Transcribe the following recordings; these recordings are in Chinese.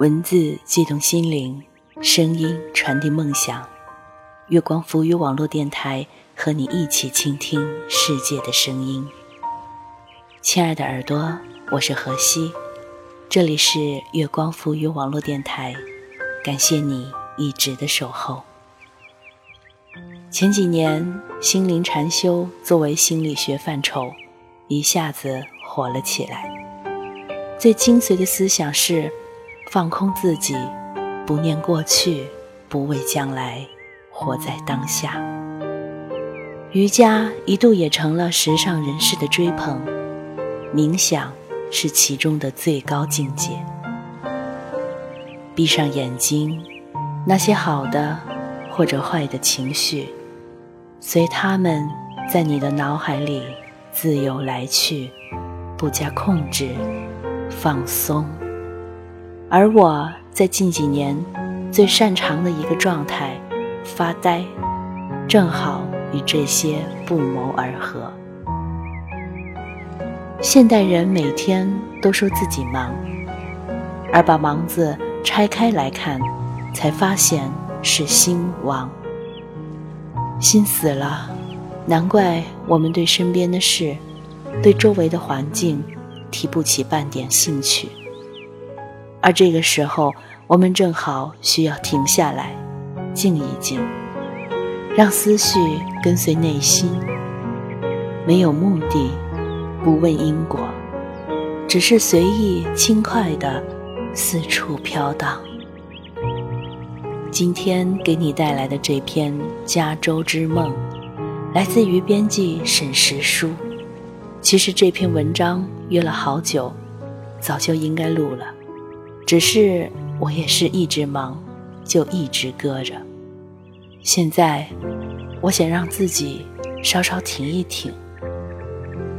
文字悸动心灵，声音传递梦想。月光浮于网络电台和你一起倾听世界的声音。亲爱的耳朵，我是何西，这里是月光浮于网络电台，感谢你一直的守候。前几年，心灵禅修作为心理学范畴，一下子火了起来。最精髓的思想是。放空自己，不念过去，不畏将来，活在当下。瑜伽一度也成了时尚人士的追捧，冥想是其中的最高境界。闭上眼睛，那些好的或者坏的情绪，随他们在你的脑海里自由来去，不加控制，放松。而我在近几年最擅长的一个状态——发呆，正好与这些不谋而合。现代人每天都说自己忙，而把“忙”字拆开来看，才发现是心亡。心死了，难怪我们对身边的事、对周围的环境提不起半点兴趣。而这个时候，我们正好需要停下来，静一静，让思绪跟随内心，没有目的，不问因果，只是随意轻快的四处飘荡。今天给你带来的这篇《加州之梦》，来自于编辑沈石书。其实这篇文章约了好久，早就应该录了。只是我也是一直忙，就一直搁着。现在，我想让自己稍稍停一停，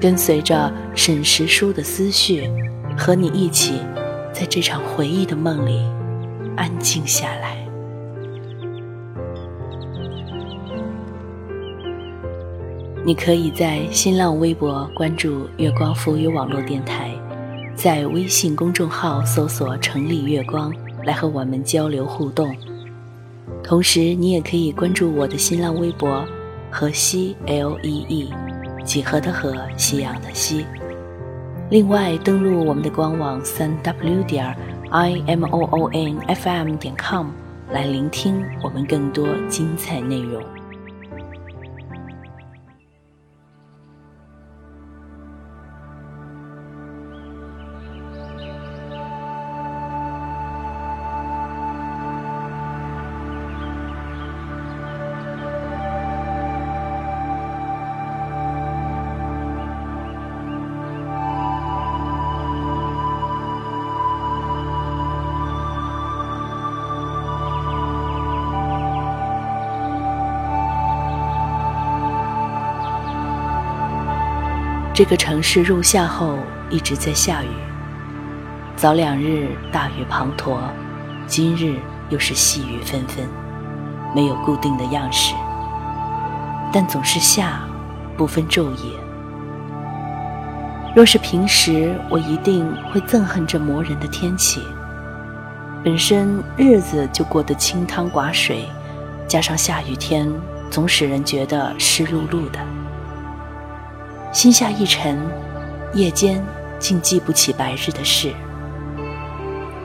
跟随着沈石书的思绪，和你一起在这场回忆的梦里安静下来。你可以在新浪微博关注“月光浮语网络电台”。在微信公众号搜索“城里月光”来和我们交流互动，同时你也可以关注我的新浪微博“河西 L E E”，几何的河，夕阳的西。另外，登录我们的官网三 W 点 I M O O N F M 点 com 来聆听我们更多精彩内容。这个城市入夏后一直在下雨，早两日大雨滂沱，今日又是细雨纷纷，没有固定的样式，但总是下，不分昼夜。若是平时，我一定会憎恨这磨人的天气。本身日子就过得清汤寡水，加上下雨天，总使人觉得湿漉漉的。心下一沉，夜间竟记不起白日的事。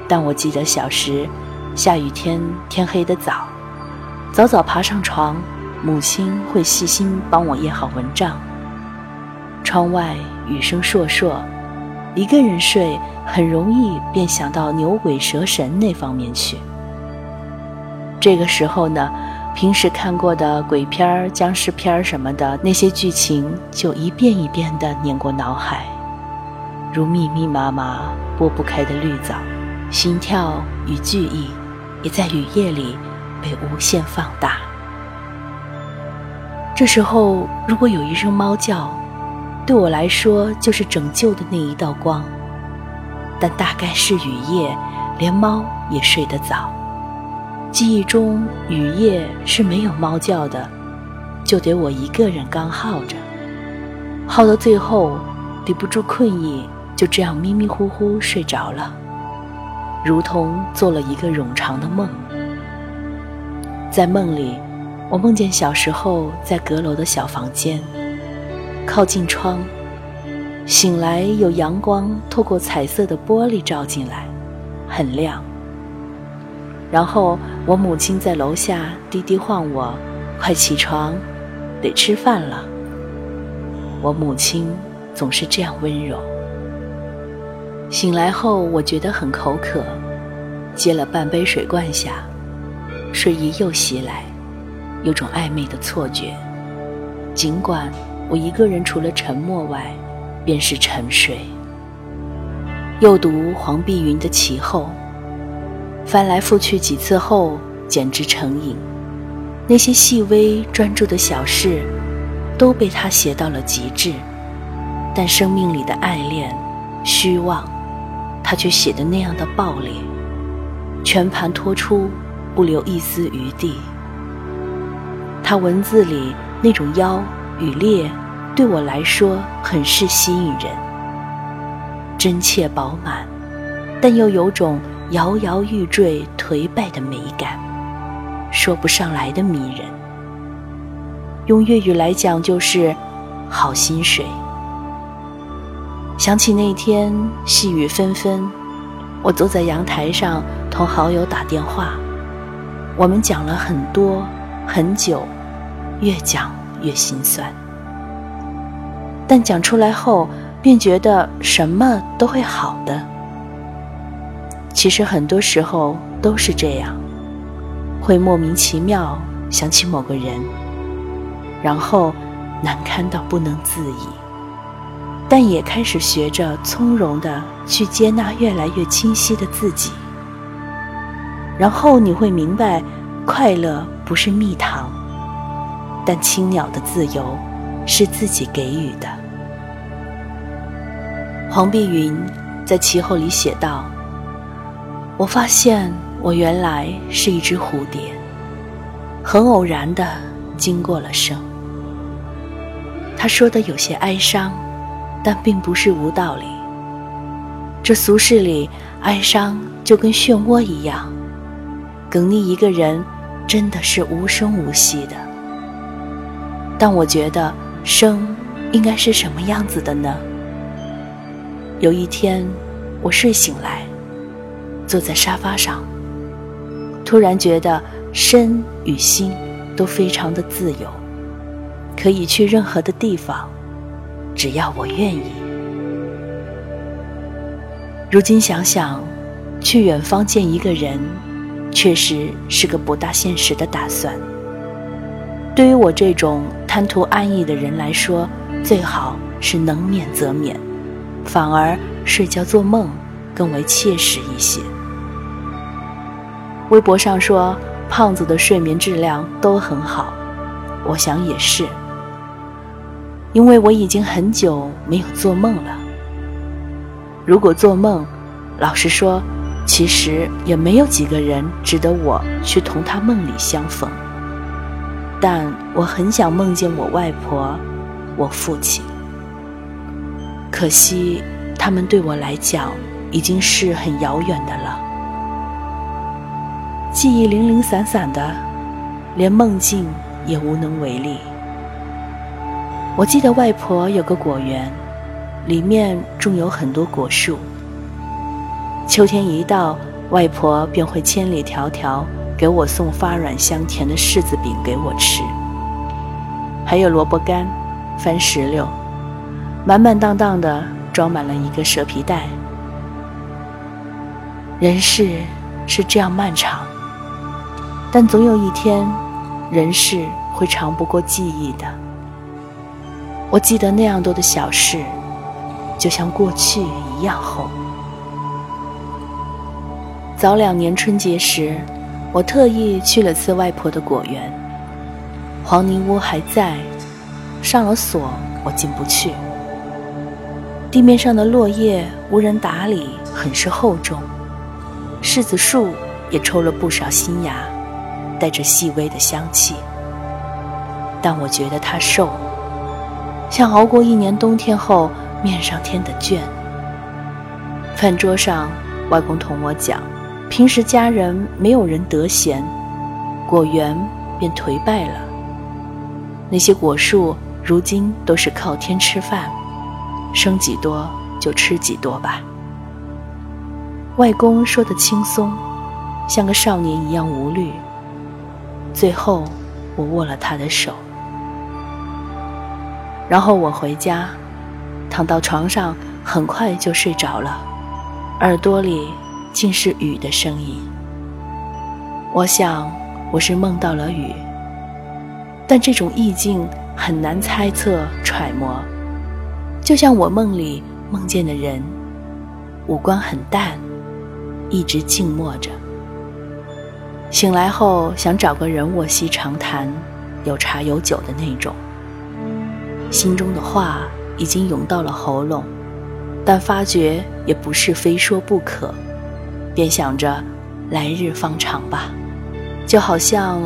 但我记得小时，下雨天天黑得早，早早爬上床，母亲会细心帮我掖好蚊帐。窗外雨声烁烁，一个人睡很容易便想到牛鬼蛇神那方面去。这个时候呢？平时看过的鬼片、僵尸片什么的那些剧情，就一遍一遍地碾过脑海，如密密麻麻拨不开的绿藻，心跳与剧意也在雨夜里被无限放大。这时候，如果有一声猫叫，对我来说就是拯救的那一道光。但大概是雨夜，连猫也睡得早。记忆中雨夜是没有猫叫的，就得我一个人干耗着，耗到最后抵不住困意，就这样迷迷糊糊睡着了。如同做了一个冗长的梦。在梦里，我梦见小时候在阁楼的小房间，靠近窗，醒来有阳光透过彩色的玻璃照进来，很亮。然后我母亲在楼下低低唤我：“快起床，得吃饭了。”我母亲总是这样温柔。醒来后，我觉得很口渴，接了半杯水灌下，睡意又袭来，有种暧昧的错觉。尽管我一个人除了沉默外，便是沉睡。又读黄碧云的其后，翻来覆去几次后，简直成瘾。那些细微专注的小事，都被他写到了极致。但生命里的爱恋、虚妄。他却写的那样的暴烈，全盘托出，不留一丝余地。他文字里那种妖与烈，对我来说很是吸引人，真切饱满，但又有种摇摇欲坠、颓败的美感，说不上来的迷人。用粤语来讲，就是好心水。想起那天细雨纷纷，我坐在阳台上同好友打电话，我们讲了很多很久，越讲越心酸。但讲出来后，便觉得什么都会好的。其实很多时候都是这样，会莫名其妙想起某个人，然后难堪到不能自已。但也开始学着从容的去接纳越来越清晰的自己，然后你会明白，快乐不是蜜糖，但青鸟的自由是自己给予的。黄碧云在其后里写道：“我发现我原来是一只蝴蝶，很偶然的经过了生。”他说的有些哀伤。但并不是无道理。这俗世里，哀伤就跟漩涡一样，哽溺一个人，真的是无声无息的。但我觉得，生应该是什么样子的呢？有一天，我睡醒来，坐在沙发上，突然觉得身与心都非常的自由，可以去任何的地方。只要我愿意。如今想想，去远方见一个人，确实是个不大现实的打算。对于我这种贪图安逸的人来说，最好是能免则免，反而睡觉做梦更为切实一些。微博上说，胖子的睡眠质量都很好，我想也是。因为我已经很久没有做梦了。如果做梦，老实说，其实也没有几个人值得我去同他梦里相逢。但我很想梦见我外婆、我父亲。可惜，他们对我来讲已经是很遥远的了，记忆零零散散的，连梦境也无能为力。我记得外婆有个果园，里面种有很多果树。秋天一到，外婆便会千里迢迢给我送发软香甜的柿子饼给我吃，还有萝卜干、番石榴，满满当当的装满了一个蛇皮袋。人世是这样漫长，但总有一天，人世会长不过记忆的。我记得那样多的小事，就像过去一样厚。早两年春节时，我特意去了次外婆的果园。黄泥屋还在，上了锁，我进不去。地面上的落叶无人打理，很是厚重。柿子树也抽了不少新芽，带着细微的香气。但我觉得它瘦。像熬过一年冬天后面上添的倦。饭桌上，外公同我讲，平时家人没有人得闲，果园便颓败了。那些果树如今都是靠天吃饭，生几多就吃几多吧。外公说的轻松，像个少年一样无虑。最后，我握了他的手，然后我回家，躺到床上，很快就睡着了，耳朵里尽是雨的声音。我想，我是梦到了雨。但这种意境很难猜测揣摩，就像我梦里梦见的人，五官很淡，一直静默着。醒来后想找个人卧膝长谈，有茶有酒的那种。心中的话已经涌到了喉咙，但发觉也不是非说不可，便想着来日方长吧，就好像。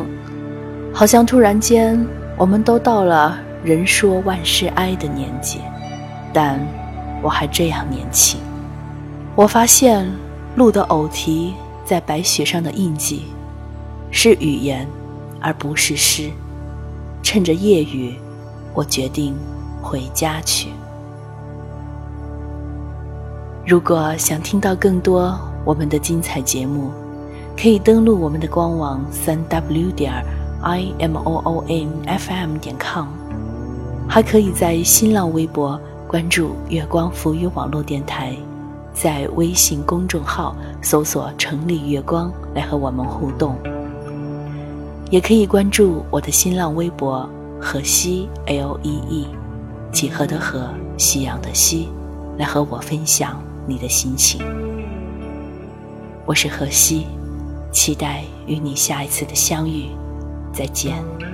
好像突然间，我们都到了人说万事哀的年纪，但我还这样年轻。我发现路的偶题在白雪上的印记，是语言，而不是诗。趁着夜雨，我决定回家去。如果想听到更多我们的精彩节目，可以登录我们的官网三 w 点。i m o o n f m 点 com，还可以在新浪微博关注月光浮语网络电台，在微信公众号搜索“城里月光”来和我们互动，也可以关注我的新浪微博“河西 L E E”，几何的河，夕阳的夕，来和我分享你的心情。我是河西，期待与你下一次的相遇。再见。